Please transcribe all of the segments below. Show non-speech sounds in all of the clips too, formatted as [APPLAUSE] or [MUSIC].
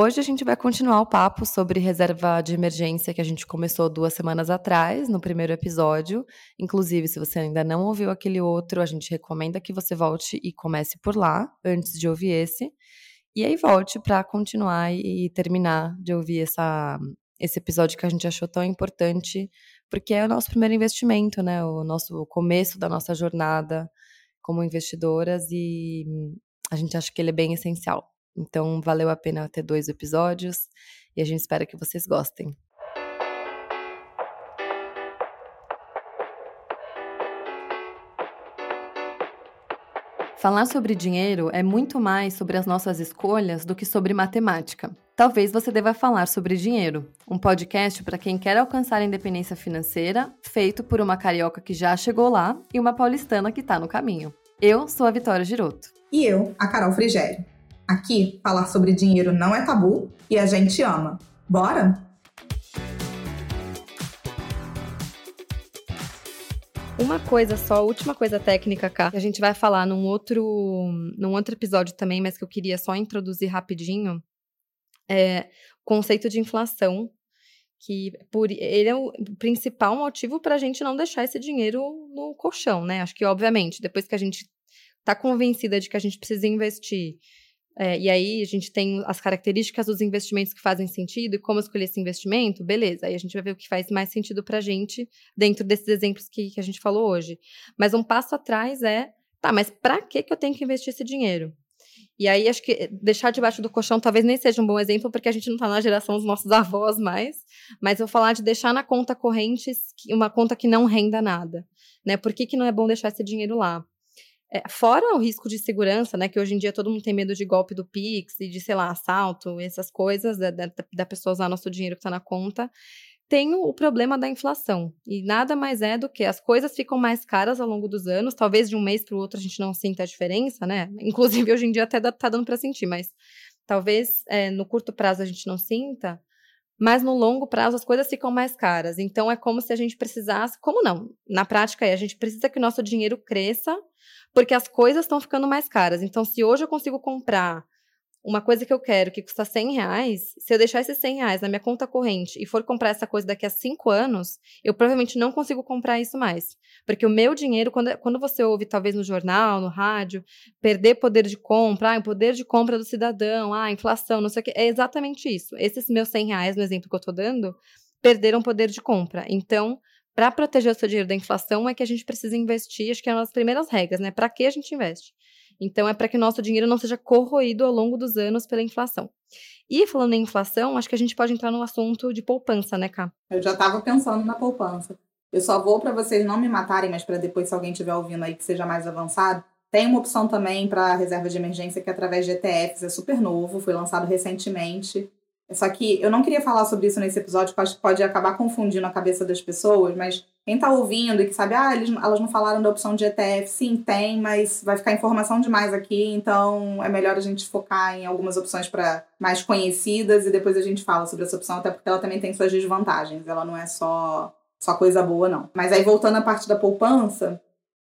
Hoje a gente vai continuar o papo sobre reserva de emergência que a gente começou duas semanas atrás, no primeiro episódio. Inclusive, se você ainda não ouviu aquele outro, a gente recomenda que você volte e comece por lá, antes de ouvir esse. E aí volte para continuar e terminar de ouvir essa, esse episódio que a gente achou tão importante, porque é o nosso primeiro investimento, né? O nosso o começo da nossa jornada como investidoras e a gente acha que ele é bem essencial. Então, valeu a pena ter dois episódios e a gente espera que vocês gostem. Falar sobre dinheiro é muito mais sobre as nossas escolhas do que sobre matemática. Talvez você deva falar sobre dinheiro, um podcast para quem quer alcançar a independência financeira, feito por uma carioca que já chegou lá e uma paulistana que está no caminho. Eu sou a Vitória Giroto. E eu, a Carol Frigério. Aqui, falar sobre dinheiro não é tabu e a gente ama. Bora? Uma coisa só, última coisa técnica, cá, a gente vai falar num outro, num outro episódio também, mas que eu queria só introduzir rapidinho, é o conceito de inflação, que por, ele é o principal motivo para a gente não deixar esse dinheiro no colchão, né? Acho que, obviamente, depois que a gente está convencida de que a gente precisa investir é, e aí a gente tem as características dos investimentos que fazem sentido e como escolher esse investimento, beleza. Aí a gente vai ver o que faz mais sentido para a gente dentro desses exemplos que, que a gente falou hoje. Mas um passo atrás é, tá, mas para que, que eu tenho que investir esse dinheiro? E aí acho que deixar debaixo do colchão talvez nem seja um bom exemplo, porque a gente não está na geração dos nossos [LAUGHS] avós mais, mas eu vou falar de deixar na conta corrente uma conta que não renda nada. Né? Por que, que não é bom deixar esse dinheiro lá? É, fora o risco de segurança, né? Que hoje em dia todo mundo tem medo de golpe do Pix e de, sei lá, assalto, essas coisas, da, da, da pessoa usar nosso dinheiro que está na conta. Tem o problema da inflação. E nada mais é do que as coisas ficam mais caras ao longo dos anos. Talvez de um mês para o outro a gente não sinta a diferença, né? [LAUGHS] Inclusive, hoje em dia até está dando para sentir, mas talvez é, no curto prazo a gente não sinta mas no longo prazo as coisas ficam mais caras. Então é como se a gente precisasse, como não? Na prática é, a gente precisa que o nosso dinheiro cresça porque as coisas estão ficando mais caras. Então, se hoje eu consigo comprar uma coisa que eu quero que custa 100 reais, se eu deixar esses 100 reais na minha conta corrente e for comprar essa coisa daqui a 5 anos, eu provavelmente não consigo comprar isso mais. Porque o meu dinheiro, quando, quando você ouve, talvez no jornal, no rádio, perder poder de compra, ah, o poder de compra do cidadão, ah, inflação, não sei o que, é exatamente isso. Esses meus 100 reais, no exemplo que eu estou dando, perderam poder de compra. Então, para proteger o seu dinheiro da inflação é que a gente precisa investir, acho que é uma das primeiras regras, né? Para que a gente investe? Então é para que nosso dinheiro não seja corroído ao longo dos anos pela inflação. E falando em inflação, acho que a gente pode entrar no assunto de poupança, né, Cá? Eu já estava pensando na poupança. Eu só vou para vocês não me matarem, mas para depois, se alguém estiver ouvindo aí que seja mais avançado, tem uma opção também para reserva de emergência que é através de ETFs, é super novo, foi lançado recentemente. Só que eu não queria falar sobre isso nesse episódio, porque acho que pode acabar confundindo a cabeça das pessoas, mas quem está ouvindo e que sabe, ah, eles, elas não falaram da opção de ETF, sim, tem, mas vai ficar informação demais aqui, então é melhor a gente focar em algumas opções para mais conhecidas e depois a gente fala sobre essa opção, até porque ela também tem suas desvantagens, ela não é só, só coisa boa, não. Mas aí voltando à parte da poupança,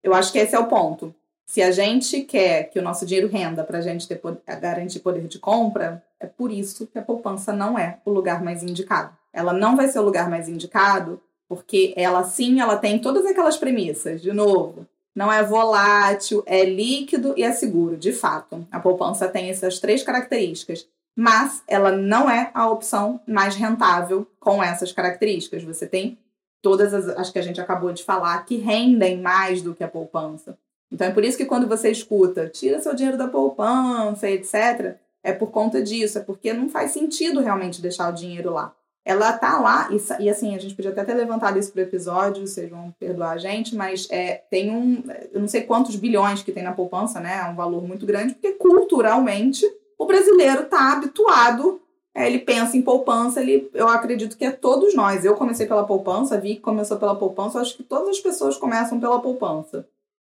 eu acho que esse é o ponto. Se a gente quer que o nosso dinheiro renda para a gente ter, garantir poder de compra, é por isso que a poupança não é o lugar mais indicado. Ela não vai ser o lugar mais indicado porque ela sim, ela tem todas aquelas premissas, de novo. Não é volátil, é líquido e é seguro, de fato. A poupança tem essas três características, mas ela não é a opção mais rentável com essas características. Você tem todas as, as que a gente acabou de falar, que rendem mais do que a poupança. Então é por isso que quando você escuta, tira seu dinheiro da poupança, etc., é por conta disso, é porque não faz sentido realmente deixar o dinheiro lá. Ela tá lá, e, e assim, a gente podia até ter levantado isso pro episódio, vocês vão perdoar a gente, mas é, tem um, eu não sei quantos bilhões que tem na poupança, né? É um valor muito grande, porque culturalmente o brasileiro tá habituado é, ele pensa em poupança, ele, eu acredito que é todos nós. Eu comecei pela poupança, vi que começou pela poupança, acho que todas as pessoas começam pela poupança.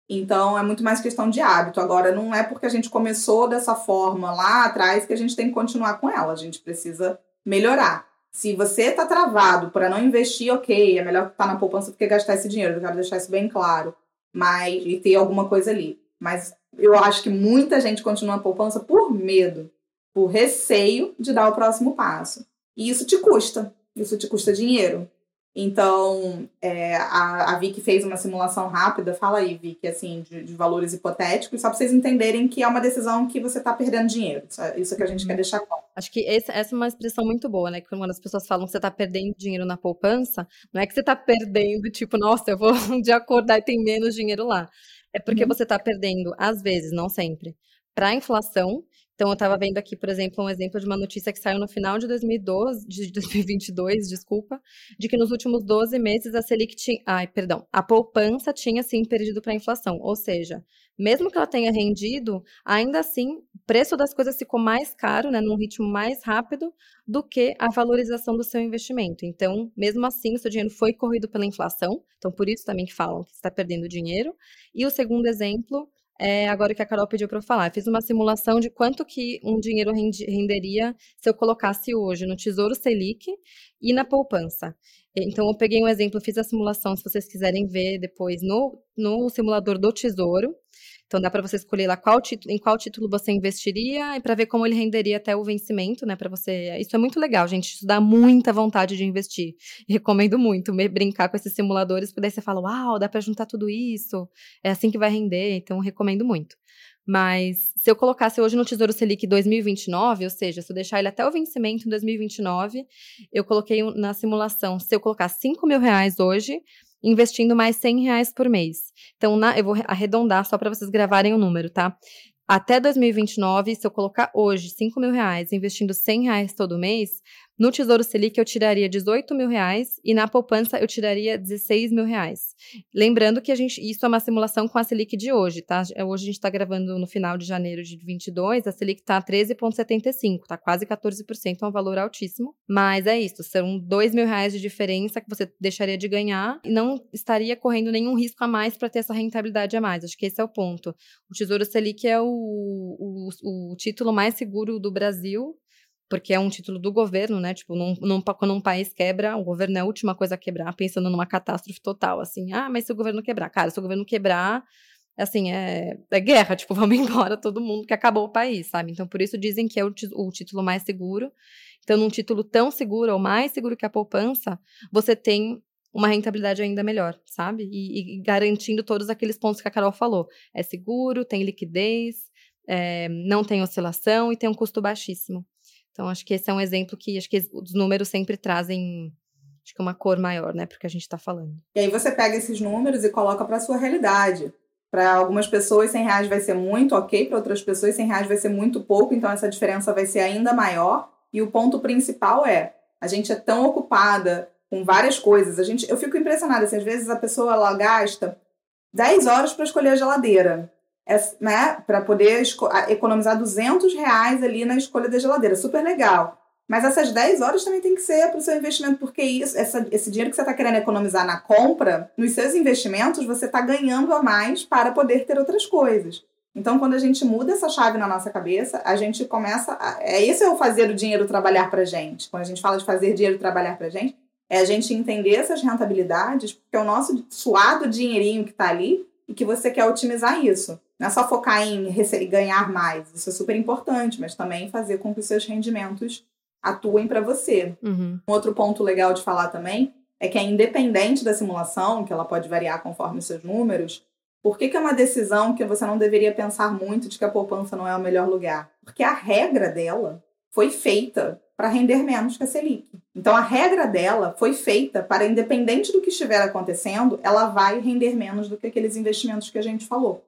Então é muito mais questão de hábito. Agora, não é porque a gente começou dessa forma lá atrás que a gente tem que continuar com ela. A gente precisa melhorar. Se você está travado para não investir, ok, é melhor estar tá na poupança do que gastar esse dinheiro. Eu quero deixar isso bem claro. Mas, e ter alguma coisa ali. Mas eu acho que muita gente continua na poupança por medo. por receio de dar o próximo passo. E isso te custa, isso te custa dinheiro. Então, é, a, a Vicky fez uma simulação rápida, fala aí, Vicky, assim, de, de valores hipotéticos, só para vocês entenderem que é uma decisão que você está perdendo dinheiro. Isso, é, isso que a gente uhum. quer deixar claro. Acho que esse, essa é uma expressão muito boa, né? Quando as pessoas falam que você está perdendo dinheiro na poupança, não é que você está perdendo, tipo, nossa, eu vou [LAUGHS] um dia acordar e tem menos dinheiro lá. É porque uhum. você está perdendo, às vezes, não sempre, para a inflação então, eu estava vendo aqui, por exemplo, um exemplo de uma notícia que saiu no final de 2012, de [LAUGHS] 2022, desculpa, de que nos últimos 12 meses a Selic tinha. Ai, perdão. A poupança tinha, sim, perdido para a inflação. Ou seja, mesmo que ela tenha rendido, ainda assim, o preço das coisas ficou mais caro, né, num ritmo mais rápido do que a valorização do seu investimento. Então, mesmo assim, o seu dinheiro foi corrido pela inflação. Então, por isso também que falam que está perdendo dinheiro. E o segundo exemplo é agora que a Carol pediu para eu falar. Fiz uma simulação de quanto que um dinheiro renderia se eu colocasse hoje no Tesouro Selic e na poupança. Então, eu peguei um exemplo, fiz a simulação, se vocês quiserem ver depois, no, no simulador do Tesouro. Então dá para você escolher lá qual título, em qual título você investiria e para ver como ele renderia até o vencimento, né? Para você. Isso é muito legal, gente. Isso dá muita vontade de investir. recomendo muito brincar com esses simuladores, porque daí você fala, uau, dá para juntar tudo isso. É assim que vai render. Então recomendo muito. Mas se eu colocasse hoje no Tesouro Selic 2029, ou seja, se eu deixar ele até o vencimento em 2029, eu coloquei na simulação, se eu colocar 5 mil reais hoje, investindo mais 100 reais por mês. Então, na, eu vou arredondar só para vocês gravarem o número, tá? Até 2029, se eu colocar hoje 5 mil reais, investindo 100 reais todo mês, no Tesouro Selic eu tiraria 18 mil reais e na poupança eu tiraria 16 mil reais. Lembrando que a gente, isso é uma simulação com a Selic de hoje, tá? Hoje a gente está gravando no final de janeiro de 22, a Selic está 13,75, tá quase 14%, é um valor altíssimo. Mas é isso, são 2 mil reais de diferença que você deixaria de ganhar e não estaria correndo nenhum risco a mais para ter essa rentabilidade a mais. Acho que esse é o ponto. O Tesouro Selic é o, o, o título mais seguro do Brasil porque é um título do governo, né? Tipo, num, num, quando um país quebra, o governo é a última coisa a quebrar, pensando numa catástrofe total, assim. Ah, mas se o governo quebrar? Cara, se o governo quebrar, assim, é, é guerra, [LAUGHS] tipo, vamos embora todo mundo que acabou o país, sabe? Então, por isso dizem que é o, o título mais seguro. Então, num título tão seguro, ou mais seguro que a poupança, você tem uma rentabilidade ainda melhor, sabe? E, e, garantindo todos aqueles pontos que a Carol falou. É seguro, tem liquidez, é, não tem oscilação e tem um custo baixíssimo. Então, acho que esse é um exemplo que acho que os números sempre trazem acho que uma cor maior, né, porque a gente está falando. E aí você pega esses números e coloca para sua realidade. Para algumas pessoas, 100 reais vai ser muito ok, para outras pessoas, 100 reais vai ser muito pouco, então essa diferença vai ser ainda maior. E o ponto principal é, a gente é tão ocupada com várias coisas. A gente, eu fico impressionada, assim, às vezes a pessoa ela gasta 10 horas para escolher a geladeira né, para poder economizar 200 reais ali na escolha da geladeira. Super legal. Mas essas 10 horas também tem que ser para o seu investimento, porque isso, essa, esse dinheiro que você está querendo economizar na compra, nos seus investimentos, você está ganhando a mais para poder ter outras coisas. Então, quando a gente muda essa chave na nossa cabeça, a gente começa. A, é esse é o fazer o dinheiro trabalhar para gente. Quando a gente fala de fazer dinheiro trabalhar para gente, é a gente entender essas rentabilidades, porque é o nosso suado dinheirinho que está ali e que você quer otimizar isso. Não é só focar em ganhar mais, isso é super importante, mas também fazer com que os seus rendimentos atuem para você. Uhum. Um outro ponto legal de falar também é que é independente da simulação, que ela pode variar conforme os seus números, por que, que é uma decisão que você não deveria pensar muito de que a poupança não é o melhor lugar? Porque a regra dela foi feita para render menos que a Selic. Então a regra dela foi feita para, independente do que estiver acontecendo, ela vai render menos do que aqueles investimentos que a gente falou.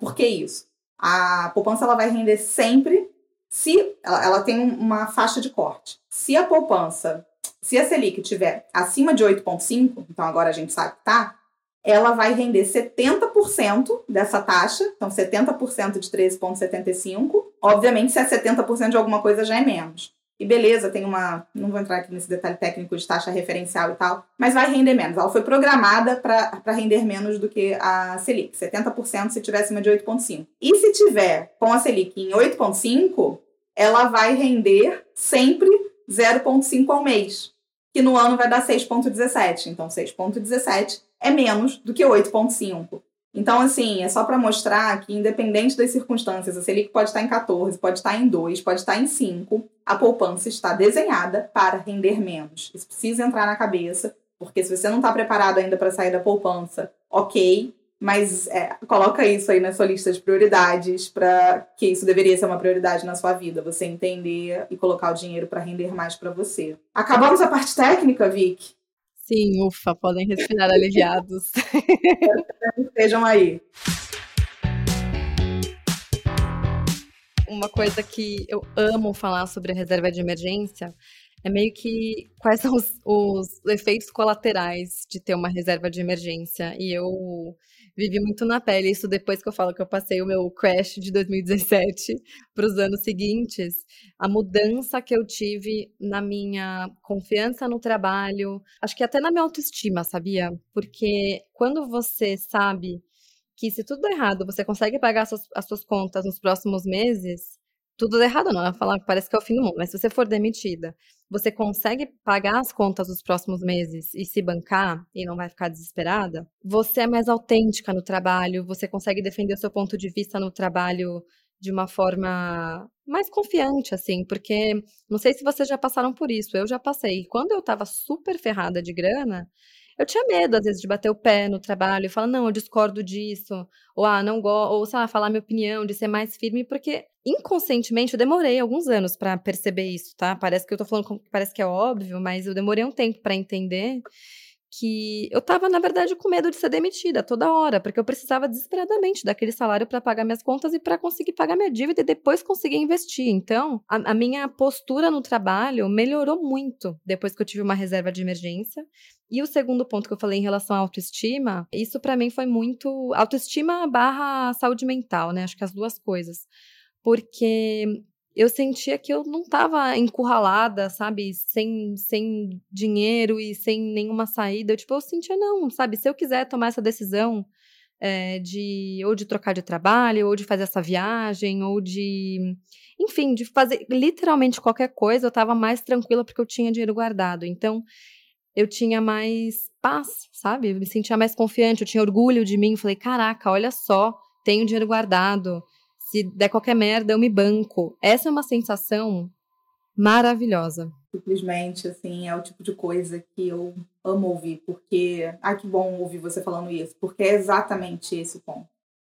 Por que isso? A poupança ela vai render sempre se ela, ela tem uma faixa de corte. Se a poupança, se a Selic tiver acima de 8,5, então agora a gente sabe que tá, ela vai render 70% dessa taxa, então 70% de 13,75. Obviamente, se é 70% de alguma coisa já é menos. E beleza, tem uma. Não vou entrar aqui nesse detalhe técnico de taxa referencial e tal, mas vai render menos. Ela foi programada para render menos do que a Selic, 70% se tiver acima de 8,5. E se tiver com a Selic em 8,5, ela vai render sempre 0,5 ao mês, que no ano vai dar 6,17. Então, 6,17 é menos do que 8,5. Então, assim, é só para mostrar que, independente das circunstâncias, a Selic pode estar em 14, pode estar em 2, pode estar em 5, a poupança está desenhada para render menos. Isso precisa entrar na cabeça, porque se você não está preparado ainda para sair da poupança, ok, mas é, coloca isso aí na sua lista de prioridades para que isso deveria ser uma prioridade na sua vida, você entender e colocar o dinheiro para render mais para você. Acabamos a parte técnica, Vic? Sim, ufa, podem respirar aliviados. [LAUGHS] Estejam aí. Uma coisa que eu amo falar sobre a reserva de emergência é meio que quais são os, os efeitos colaterais de ter uma reserva de emergência. E eu vivi muito na pele isso depois que eu falo que eu passei o meu crash de 2017 para os anos seguintes, a mudança que eu tive na minha confiança no trabalho, acho que até na minha autoestima, sabia? Porque quando você sabe que se tudo der errado, você consegue pagar as suas, as suas contas nos próximos meses, tudo errado não, falar que parece que é o fim do mundo, mas se você for demitida, você consegue pagar as contas dos próximos meses e se bancar e não vai ficar desesperada, você é mais autêntica no trabalho, você consegue defender o seu ponto de vista no trabalho de uma forma mais confiante, assim, porque não sei se vocês já passaram por isso, eu já passei. Quando eu tava super ferrada de grana, eu tinha medo, às vezes, de bater o pé no trabalho e falar, não, eu discordo disso, ou ah, não gosto, ou sei lá, falar minha opinião, de ser mais firme, porque inconscientemente eu demorei alguns anos para perceber isso, tá? Parece que eu tô falando, parece que é óbvio, mas eu demorei um tempo para entender que eu estava, na verdade, com medo de ser demitida toda hora, porque eu precisava desesperadamente daquele salário para pagar minhas contas e para conseguir pagar minha dívida e depois conseguir investir. Então, a, a, minha postura no trabalho melhorou muito depois que eu tive uma reserva de emergência. E o segundo ponto que eu falei em relação à autoestima, isso para mim foi muito autoestima barra saúde mental, né? Acho que as duas coisas. Porque eu sentia que eu não estava encurralada, sabe, sem, sem dinheiro e sem nenhuma saída. Eu, tipo, eu sentia, não, sabe, se eu quiser tomar essa decisão é, de ou de trocar de trabalho, ou de fazer essa viagem, ou de. Enfim, de fazer literalmente qualquer coisa, eu estava mais tranquila porque eu tinha dinheiro guardado. Então, eu tinha mais paz, sabe? Eu me sentia mais confiante, eu tinha orgulho de mim. Falei, caraca, olha só, tenho dinheiro guardado se der qualquer merda, eu me banco. Essa é uma sensação maravilhosa. Simplesmente, assim, é o tipo de coisa que eu amo ouvir, porque. Ai, que bom ouvir você falando isso, porque é exatamente esse o ponto.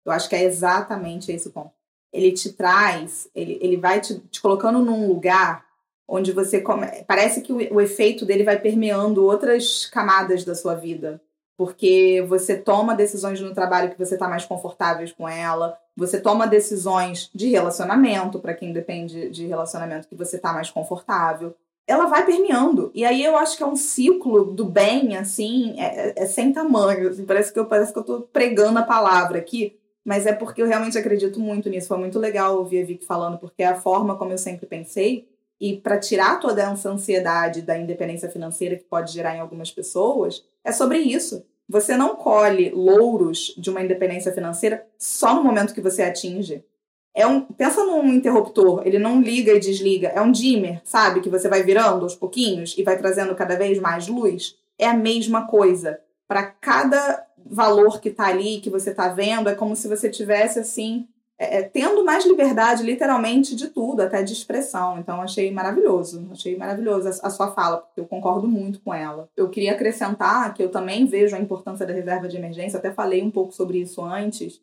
Eu acho que é exatamente esse o ponto. Ele te traz, ele, ele vai te, te colocando num lugar onde você come... parece que o, o efeito dele vai permeando outras camadas da sua vida porque você toma decisões no trabalho que você está mais confortável com ela, você toma decisões de relacionamento, para quem depende de relacionamento, que você está mais confortável. Ela vai permeando. E aí eu acho que é um ciclo do bem, assim, é, é, é sem tamanho. Assim, parece que eu parece que eu tô pregando a palavra aqui, mas é porque eu realmente acredito muito nisso. Foi muito legal ouvir a Vicky falando, porque é a forma como eu sempre pensei. E para tirar toda essa ansiedade da independência financeira que pode gerar em algumas pessoas, é sobre isso. Você não colhe louros de uma independência financeira só no momento que você atinge. É um, pensa num interruptor, ele não liga e desliga, é um dimmer, sabe? Que você vai virando aos pouquinhos e vai trazendo cada vez mais luz. É a mesma coisa. Para cada valor que está ali, que você está vendo, é como se você tivesse assim é, tendo mais liberdade, literalmente, de tudo, até de expressão. Então, achei maravilhoso. Achei maravilhoso a, a, sua fala, porque eu concordo muito com ela. Eu queria acrescentar que eu também vejo a importância da reserva de emergência, até falei um pouco sobre isso antes,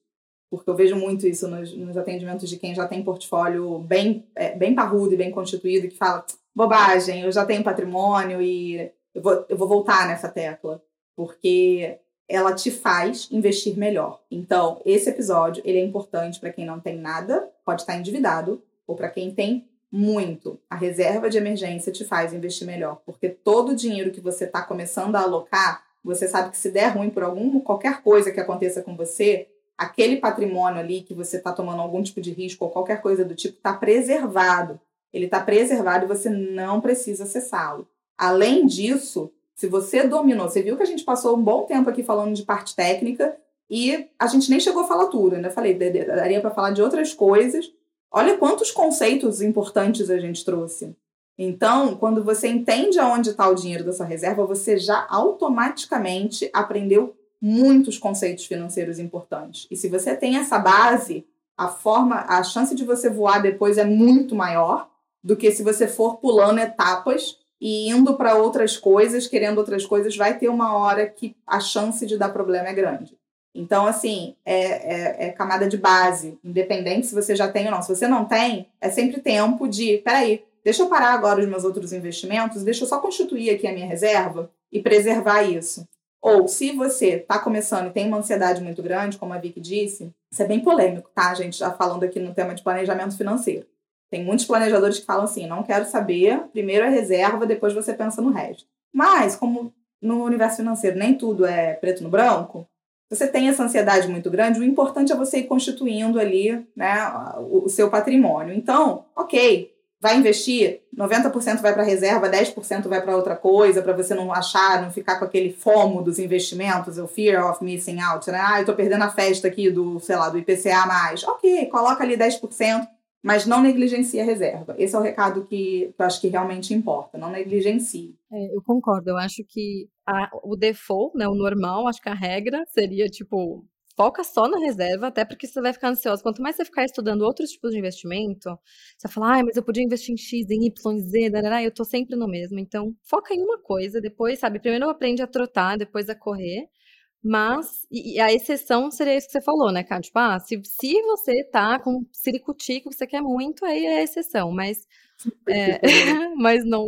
porque eu vejo muito isso nos, nos atendimentos de quem já tem portfólio bem, é, bem parrudo e bem constituído, que fala, bobagem, eu já tenho patrimônio e eu vou, eu vou voltar nessa tecla. Porque ela te faz investir melhor. Então, esse episódio, ele é importante para quem não tem nada, pode estar endividado, ou para quem tem muito. A reserva de emergência te faz investir melhor, porque todo o dinheiro que você está começando a alocar, você sabe que se der ruim por algum qualquer coisa que aconteça com você, aquele patrimônio ali que você está tomando algum tipo de risco ou qualquer coisa do tipo está preservado. Ele está preservado e você não precisa acessá-lo. Além disso, se você dominou, você viu que a gente passou um bom tempo aqui falando de parte técnica e a gente nem chegou a falar tudo, ainda falei, daria para falar de outras coisas. Olha quantos conceitos importantes a gente trouxe. Então, quando você entende aonde está o dinheiro da sua reserva, você já automaticamente aprendeu muitos conceitos financeiros importantes. E se você tem essa base, a forma, a chance de você voar depois é muito maior do que se você for pulando etapas e indo para outras coisas, querendo outras coisas, vai ter uma hora que a chance de dar problema é grande. Então, assim, é, é, é, camada de base, independente se você já tem ou não. Se você não tem, é sempre tempo de, peraí, deixa eu parar agora os meus outros investimentos, deixa eu só constituir aqui a minha reserva e preservar isso. Ou, se você está começando e tem uma ansiedade muito grande, como a Vicky disse, isso é bem polêmico, tá, gente? Já falando aqui no tema de planejamento financeiro. Tem muitos planejadores que falam assim: não quero saber, primeiro é reserva, depois você pensa no resto. Mas, como no universo financeiro nem tudo é preto no branco, você tem essa ansiedade muito grande, o importante é você ir constituindo ali né, o, seu patrimônio. Então, ok, vai investir, 90% vai para reserva, 10% vai para outra coisa, para você não achar, não ficar com aquele fomo dos investimentos, o fear of missing out, né? Ah, eu tô perdendo a festa aqui do, sei lá, do IPCA mais. Ok, coloca ali 10%, mas não negligencie a reserva. Esse é o recado que, eu acho que realmente importa, não negligencie. É, eu concordo, eu acho que a, o default, né, o normal, acho que a regra seria, tipo, foca só na reserva, até porque você vai ficar ansioso. Quanto mais você ficar estudando outros tipos de investimento, você vai falar, ah, mas eu podia investir em X, em Y, Z, darará, eu tô sempre no mesmo. Então, foca em uma coisa, depois, sabe, primeiro aprende a trotar, depois a correr, mas, e, e, a exceção seria isso que você falou, né, cara? Tipo, ah, se, se você tá com ciricutico que você quer muito, aí é a exceção, mas, é, [LAUGHS] mas não,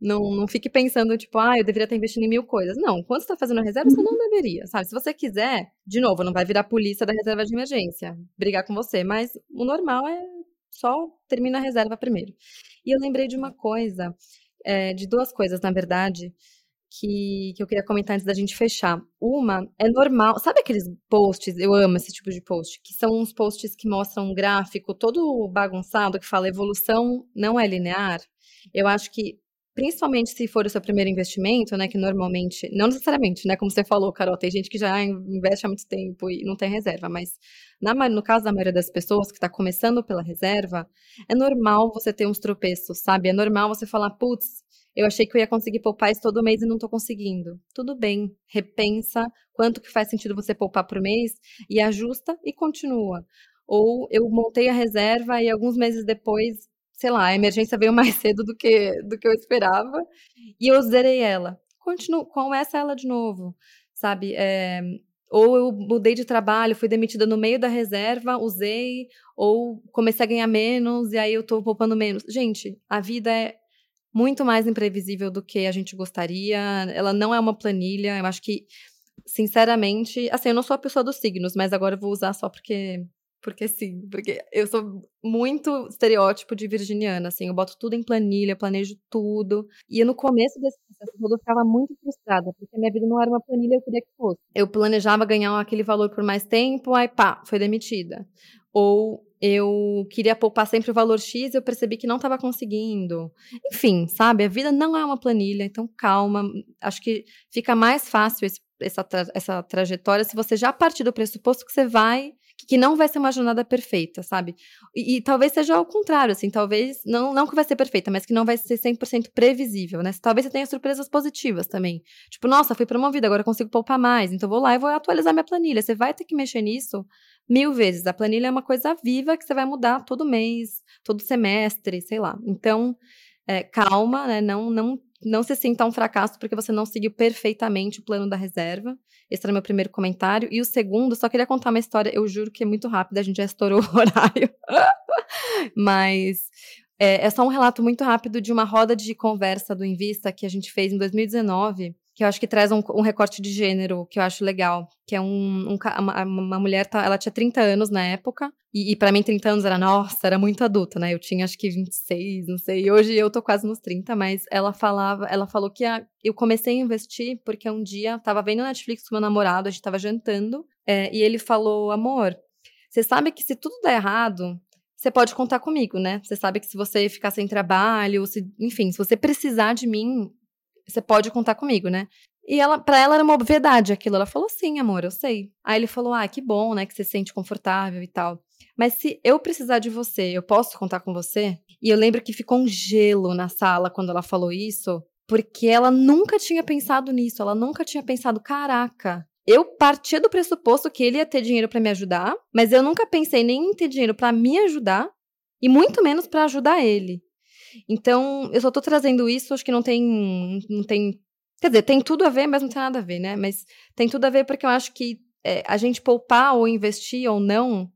não, não fique pensando, tipo, ah, eu deveria estar investindo em mil coisas. Não, quando você está fazendo a reserva, você não deveria, sabe? Se você quiser, de novo, não vai virar polícia da reserva de emergência, brigar com você, mas o normal é só termina a reserva primeiro. E eu lembrei de uma coisa, é, de duas coisas, na verdade, que, que eu queria comentar antes da gente fechar. Uma é normal. Sabe aqueles posts? Eu amo esse tipo de post, que são uns posts que mostram um gráfico todo bagunçado que fala evolução não é linear. Eu acho que principalmente se for o seu primeiro investimento, né, que normalmente, não necessariamente, né, como você falou, Carol, tem gente que já investe há muito tempo e não tem reserva, mas na, no caso da maioria das pessoas que está começando pela reserva, é normal você ter uns tropeços, sabe? É normal você falar, putz, eu achei que eu ia conseguir poupar isso todo mês e não estou conseguindo. Tudo bem, repensa quanto que faz sentido você poupar por mês e ajusta e continua. Ou eu montei a reserva e alguns meses depois, sei lá, a emergência veio mais [LAUGHS] cedo do que, do que eu esperava e eu zerei ela. Continuo, começa ela de novo, sabe? É, ou eu mudei de trabalho, fui demitida no meio da reserva, usei, ou comecei a ganhar menos e aí eu tô poupando menos. Gente, a vida é muito mais imprevisível do que a gente gostaria. Ela não é uma planilha. Eu acho que, sinceramente, assim, eu não sou a pessoa dos signos, mas agora eu vou usar só porque. Porque sim, porque eu sou muito estereótipo de virginiana, assim, eu boto tudo em planilha, planejo tudo. E no começo desse processo eu ficava muito frustrada, porque minha vida não era uma planilha, eu queria que fosse. Eu planejava ganhar aquele valor por mais tempo, aí pá, foi demitida. Ou eu queria poupar sempre o valor X eu percebi que não estava conseguindo. Enfim, sabe? A vida não é uma planilha, então calma. Acho que fica mais fácil esse, essa, tra essa trajetória se você já partir do pressuposto que você vai que não vai ser uma jornada perfeita, sabe? E, e, talvez seja ao contrário, assim, talvez, não, não que vai ser perfeita, mas que não vai ser 100% previsível, né? Talvez você tenha surpresas positivas também. Tipo, nossa, fui promovida, agora consigo poupar mais, então vou lá e vou atualizar minha planilha. Você vai ter que mexer nisso mil vezes. A planilha é uma coisa viva que você vai mudar todo mês, todo semestre, sei lá. Então, é, calma, né? Não, não, não se sinta um fracasso porque você não seguiu perfeitamente o plano da reserva. Esse era meu primeiro comentário. E o segundo, só queria contar uma história, eu juro que é muito rápida, a gente já estourou o [LAUGHS] horário. Mas é, é, só um relato muito rápido de uma roda de conversa do Invista que a gente fez em 2019 que eu acho que traz um, um, recorte de gênero que eu acho legal, que é um, um uma, uma, mulher, tá, ela tinha 30 anos na época, e, e para mim 30 anos era, nossa, era muito adulta, né? Eu tinha acho que 26, não sei, e hoje eu tô quase nos 30, mas ela falava, ela falou que a, eu comecei a investir porque um dia tava vendo Netflix com meu namorado, a gente tava jantando, é, e ele falou, amor, você sabe que se tudo der errado, você pode contar comigo, né? Você sabe que se você ficar sem trabalho, se, enfim, se você precisar de mim, você pode contar comigo, né? E ela, para ela era uma obviedade aquilo. Ela falou, sim, amor, eu sei. Aí ele falou, ah, que bom, né, que você se sente confortável e tal. Mas se eu precisar de você, eu posso contar com você? E eu lembro que ficou um gelo na sala quando ela falou isso, porque ela nunca tinha pensado nisso. Ela nunca tinha pensado, caraca, eu partia do pressuposto que ele ia ter dinheiro para me ajudar, mas eu nunca pensei nem em ter dinheiro para me ajudar e muito menos para ajudar ele. Então, eu só tô trazendo isso, acho que não tem não tem Quer dizer, tem tudo a ver, mas não tem nada a ver, né? Mas tem tudo a ver porque eu acho que é, a gente poupar ou investir ou não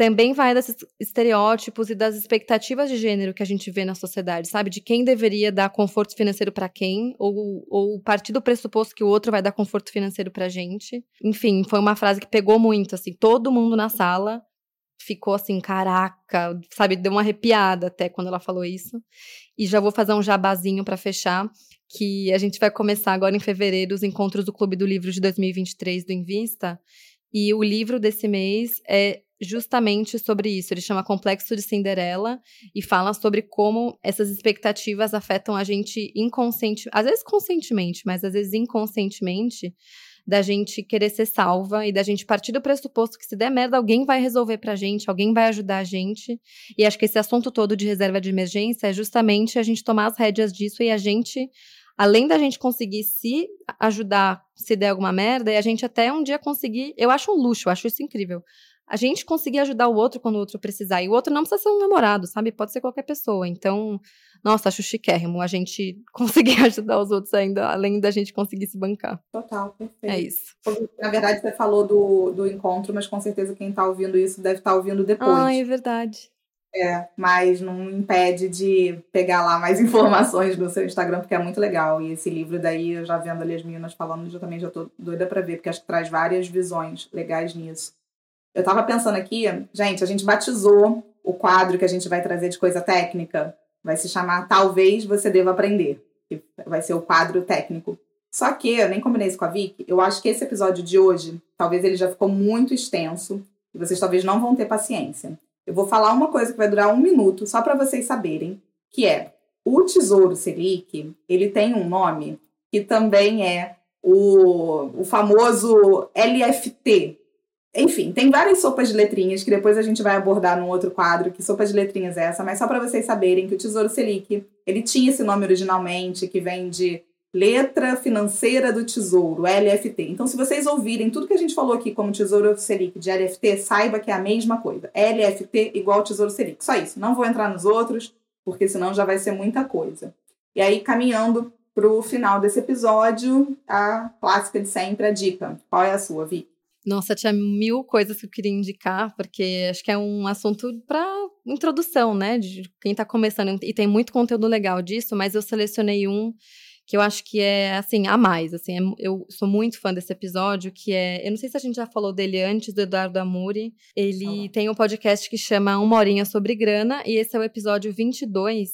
também vai desses estereótipos e das expectativas de gênero que a gente vê na sociedade, sabe? De quem deveria dar conforto financeiro para quem, ou, ou partir do pressuposto que o outro vai dar conforto financeiro pra gente. Enfim, foi uma frase que pegou muito, assim, todo mundo na sala ficou assim, caraca, sabe? Deu uma arrepiada até quando ela falou isso. E já vou fazer um jabazinho para fechar, que a gente vai começar agora em fevereiro os encontros do Clube do Livro de 2023 do Invista. E o livro desse mês é justamente sobre isso. Ele chama Complexo de Cinderela e fala sobre como essas expectativas afetam a gente inconsciente, às vezes conscientemente, mas às vezes inconscientemente, da gente querer ser salva e da gente partir do pressuposto que se der merda, alguém vai resolver pra gente, alguém vai ajudar a gente. E acho que esse assunto todo de reserva de emergência é justamente a gente tomar as rédeas disso e a gente além da gente conseguir se ajudar se der alguma merda, e a gente até um dia conseguir. Eu acho um luxo, eu acho isso incrível a gente conseguir ajudar o outro quando o outro precisar. E o outro não precisa ser um namorado, sabe? Pode ser qualquer pessoa. Então, nossa, acho chiquérrimo a gente [LAUGHS] conseguir ajudar os outros ainda, além da gente conseguir se bancar. Total, perfeito. É isso. Na verdade, você falou do, do encontro, mas com certeza quem está ouvindo isso deve estar tá ouvindo depois. Ah, é verdade. É, mas não impede de pegar lá mais [LAUGHS] informações no seu Instagram, porque é muito legal. E esse livro daí, eu já vendo ali as meninas falando, eu também já tô doida para ver, porque acho que traz várias visões legais nisso. Eu estava pensando aqui, gente, a gente batizou o quadro que a gente vai trazer de coisa técnica. Vai se chamar Talvez Você Deva Aprender. Que vai ser o quadro técnico. Só que, eu nem combinei isso com a Vicky, eu acho que esse episódio de hoje, talvez ele já ficou muito extenso e vocês talvez não vão ter paciência. Eu vou falar uma coisa que vai durar um minuto, só para vocês saberem, que é o Tesouro Selic, ele tem um nome que também é o, o famoso LFT, enfim, tem várias sopas de letrinhas que depois a gente vai abordar num outro quadro, que sopa de letrinhas é essa, mas só para vocês saberem que o Tesouro Selic, ele tinha esse nome originalmente, que vem de Letra Financeira do Tesouro, LFT. Então, se vocês ouvirem tudo que a gente falou aqui como Tesouro Selic de LFT, saiba que é a mesma coisa. LFT igual Tesouro Selic. Só isso. Não vou entrar nos outros, porque senão já vai ser muita coisa. E aí, caminhando para o final desse episódio, a clássica de sempre, a dica. Qual é a sua, Vi? Nossa, tinha mil coisas que eu queria indicar, porque acho que é um assunto para introdução, né? De quem está começando. E tem muito conteúdo legal disso, mas eu selecionei um que eu acho que é, assim, a mais. Assim, é, eu sou muito fã desse episódio, que é. Eu não sei se a gente já falou dele antes, do Eduardo Amuri. Ele tem um podcast que chama Uma Horinha sobre Grana, e esse é o episódio 22,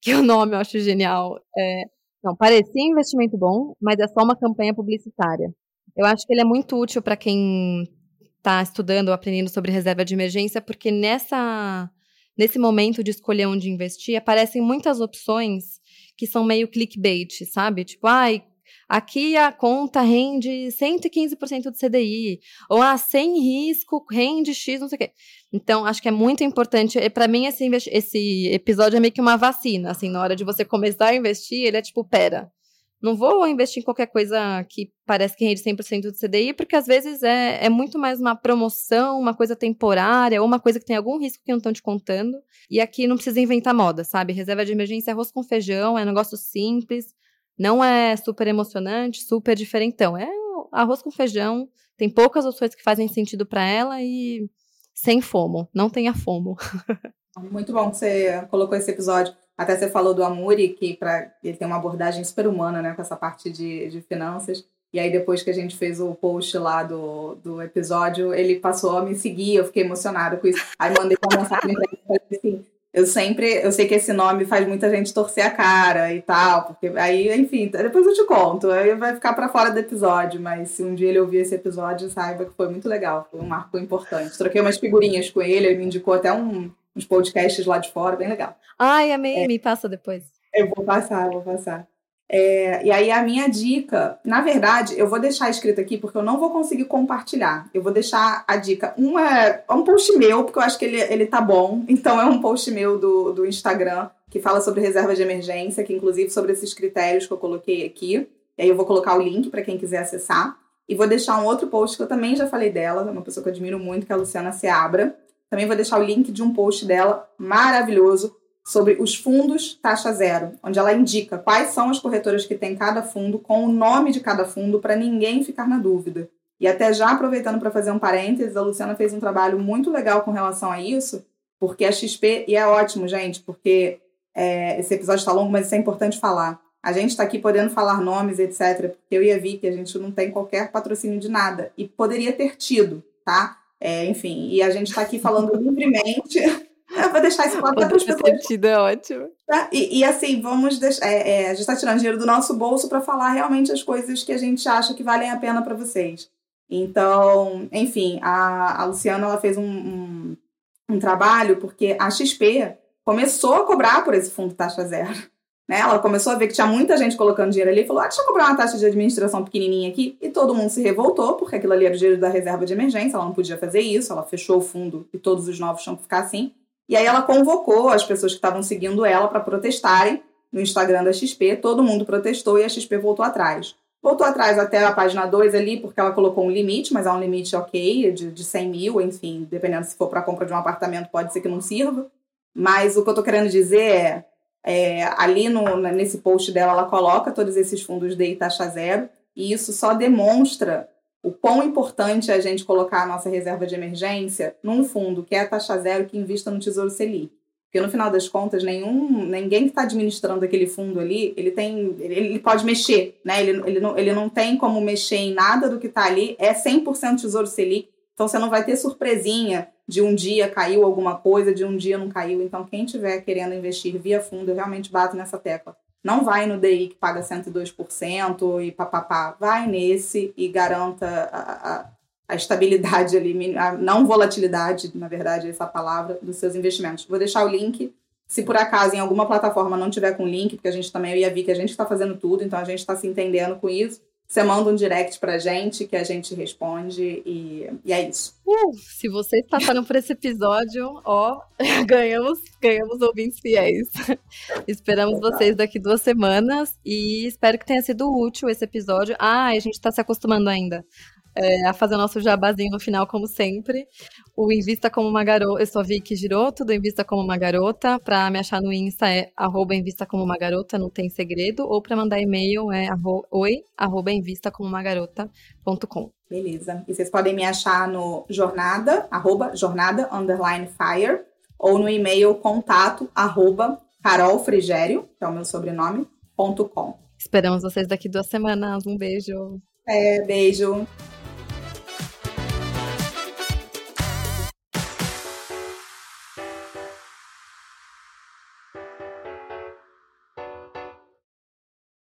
que o nome eu acho genial. É, não, parecia investimento bom, mas é só uma campanha publicitária. Eu acho que ele é muito útil para quem está estudando ou aprendendo sobre reserva de emergência, porque nessa nesse momento de escolher onde investir, aparecem muitas opções que são meio clickbait, sabe? Tipo, ai, aqui a conta rende 115% do CDI, ou ah, sem risco rende X, não sei o quê. Então, acho que é muito importante. Para mim, esse, esse episódio é meio que uma vacina, assim, na hora de você começar a investir, ele é tipo, pera, não vou investir em qualquer coisa que parece que rende 100% do CDI, porque às vezes é, é muito mais uma promoção, uma coisa temporária, ou uma coisa que tem algum risco que não estão te contando. E aqui não precisa inventar moda, sabe? Reserva de emergência é arroz com feijão, é negócio simples, não é super emocionante, super diferentão. É arroz com feijão, tem poucas opções que fazem sentido para ela e sem fomo, não tenha fomo. [LAUGHS] Muito bom que você colocou esse episódio. Até você falou do Amuri, que pra, ele tem uma abordagem super humana, né, com essa parte de, de finanças. E aí, depois que a gente fez o post lá do, do episódio, ele passou a me seguir, eu fiquei emocionada com isso. Aí mandei uma mensagem pra ele assim: eu sempre, eu sei que esse nome faz muita gente torcer a cara e tal, porque aí, enfim, depois eu te conto, aí vai ficar para fora do episódio, mas se um dia ele ouvir esse episódio, saiba que foi muito legal, foi um marco importante. Troquei umas figurinhas com ele, ele me indicou até um, uns podcasts lá de fora, bem legal. Ai, amei, é, me passa depois. Eu vou passar, vou passar. É, e aí a minha dica, na verdade, eu vou deixar escrito aqui porque eu não vou conseguir compartilhar. Eu vou deixar a dica. Um é, é um post meu, porque eu acho que ele, ele tá bom. Então é um post meu do, do Instagram que fala sobre reserva de emergência, que inclusive sobre esses critérios que eu coloquei aqui. E aí eu vou colocar o link para quem quiser acessar. E vou deixar um outro post que eu também já falei dela, é uma pessoa que eu admiro muito, que é a Luciana Seabra. Também vou deixar o link de um post dela maravilhoso sobre os fundos taxa zero, onde ela indica quais são as corretoras que tem cada fundo, com o nome de cada fundo, para ninguém ficar na dúvida. E até já aproveitando para fazer um parênteses, a Luciana fez um trabalho muito legal com relação a isso, porque a XP, e é ótimo, gente, porque é, esse episódio está longo, mas isso é importante falar. A gente está aqui podendo falar nomes, etc., porque eu e a Vicky, a gente não tem qualquer patrocínio de nada. E poderia ter tido, tá? É, enfim, e a gente está aqui falando livremente. [LAUGHS] Eu vou deixar isso claro para as pessoas. É ótimo. Tá? E, e, assim, vamos deixar. É, é, a gente está tirando dinheiro do nosso bolso para falar realmente as coisas que a gente acha que valem a pena para vocês. Então, enfim, a, a Luciana ela fez um, um, um trabalho porque a XP começou a cobrar por esse fundo taxa zero. Né? Ela começou a ver que tinha muita gente colocando dinheiro ali e falou: ah, deixa eu cobrar uma taxa de administração pequenininha aqui. E todo mundo se revoltou, porque aquilo ali era o dinheiro da reserva de emergência, ela não podia fazer isso, ela fechou o fundo e todos os novos tinham que ficar assim. E aí ela convocou as pessoas que estavam seguindo ela para protestarem no Instagram da XP, todo mundo protestou e a XP voltou atrás. Voltou atrás até a página 2 ali, porque ela colocou um limite, mas é um limite ok, de, de 100 mil, enfim, dependendo se for para compra de um apartamento, pode ser que não sirva. Mas o que eu estou querendo dizer é, é, ali no, nesse post dela, ela coloca todos esses fundos de taxa zero, e isso só demonstra o quão importante é a gente colocar a nossa reserva de emergência num fundo que é a taxa zero que invista no Tesouro Selic. Porque no final das contas, nenhum, ninguém que está administrando aquele fundo ali, ele tem, ele, ele pode mexer, né? Ele, ele, não, ele não tem como mexer em nada do que está ali, é 100% Tesouro Selic. Então você não vai ter surpresinha de um dia caiu alguma coisa, de um dia não caiu. Então, quem estiver querendo investir via fundo, eu realmente bato nessa tecla. Não vai no DI que paga 102% e papapá. Vai nesse e garanta a, a, a estabilidade ali, a não volatilidade, na verdade, é essa palavra, dos seus investimentos. Vou deixar o link. Se por acaso em alguma plataforma não tiver com link, porque a gente também, eu ia ver que a gente está fazendo tudo, então a gente está se entendendo com isso você manda um direct pra gente que a gente responde e, e é isso. Uh, se vocês passaram por esse episódio, ó, [LAUGHS] ganhamos, ganhamos ouvintes fiéis. [LAUGHS] Esperamos vocês daqui duas semanas e espero que tenha sido útil esse episódio. Ah, a gente tá se acostumando ainda é, a fazer o nosso jabazinho no final, como sempre. O Invista Como Uma Garota, eu sou a Vicky Giroto, do Invista Como Uma Garota. Pra me achar no Insta é arroba Invista Como Uma Garota, não tem segredo. Ou pra mandar e-mail é arro, oi, arroba Invista Como Uma Garota.com. Beleza. E vocês podem me achar no jornada, arroba jornada, underline fire, ou no e-mail contato, arroba Carol Frigério, que é o meu sobrenome, ponto com. Esperamos vocês daqui duas semanas. Um beijo. É, beijo.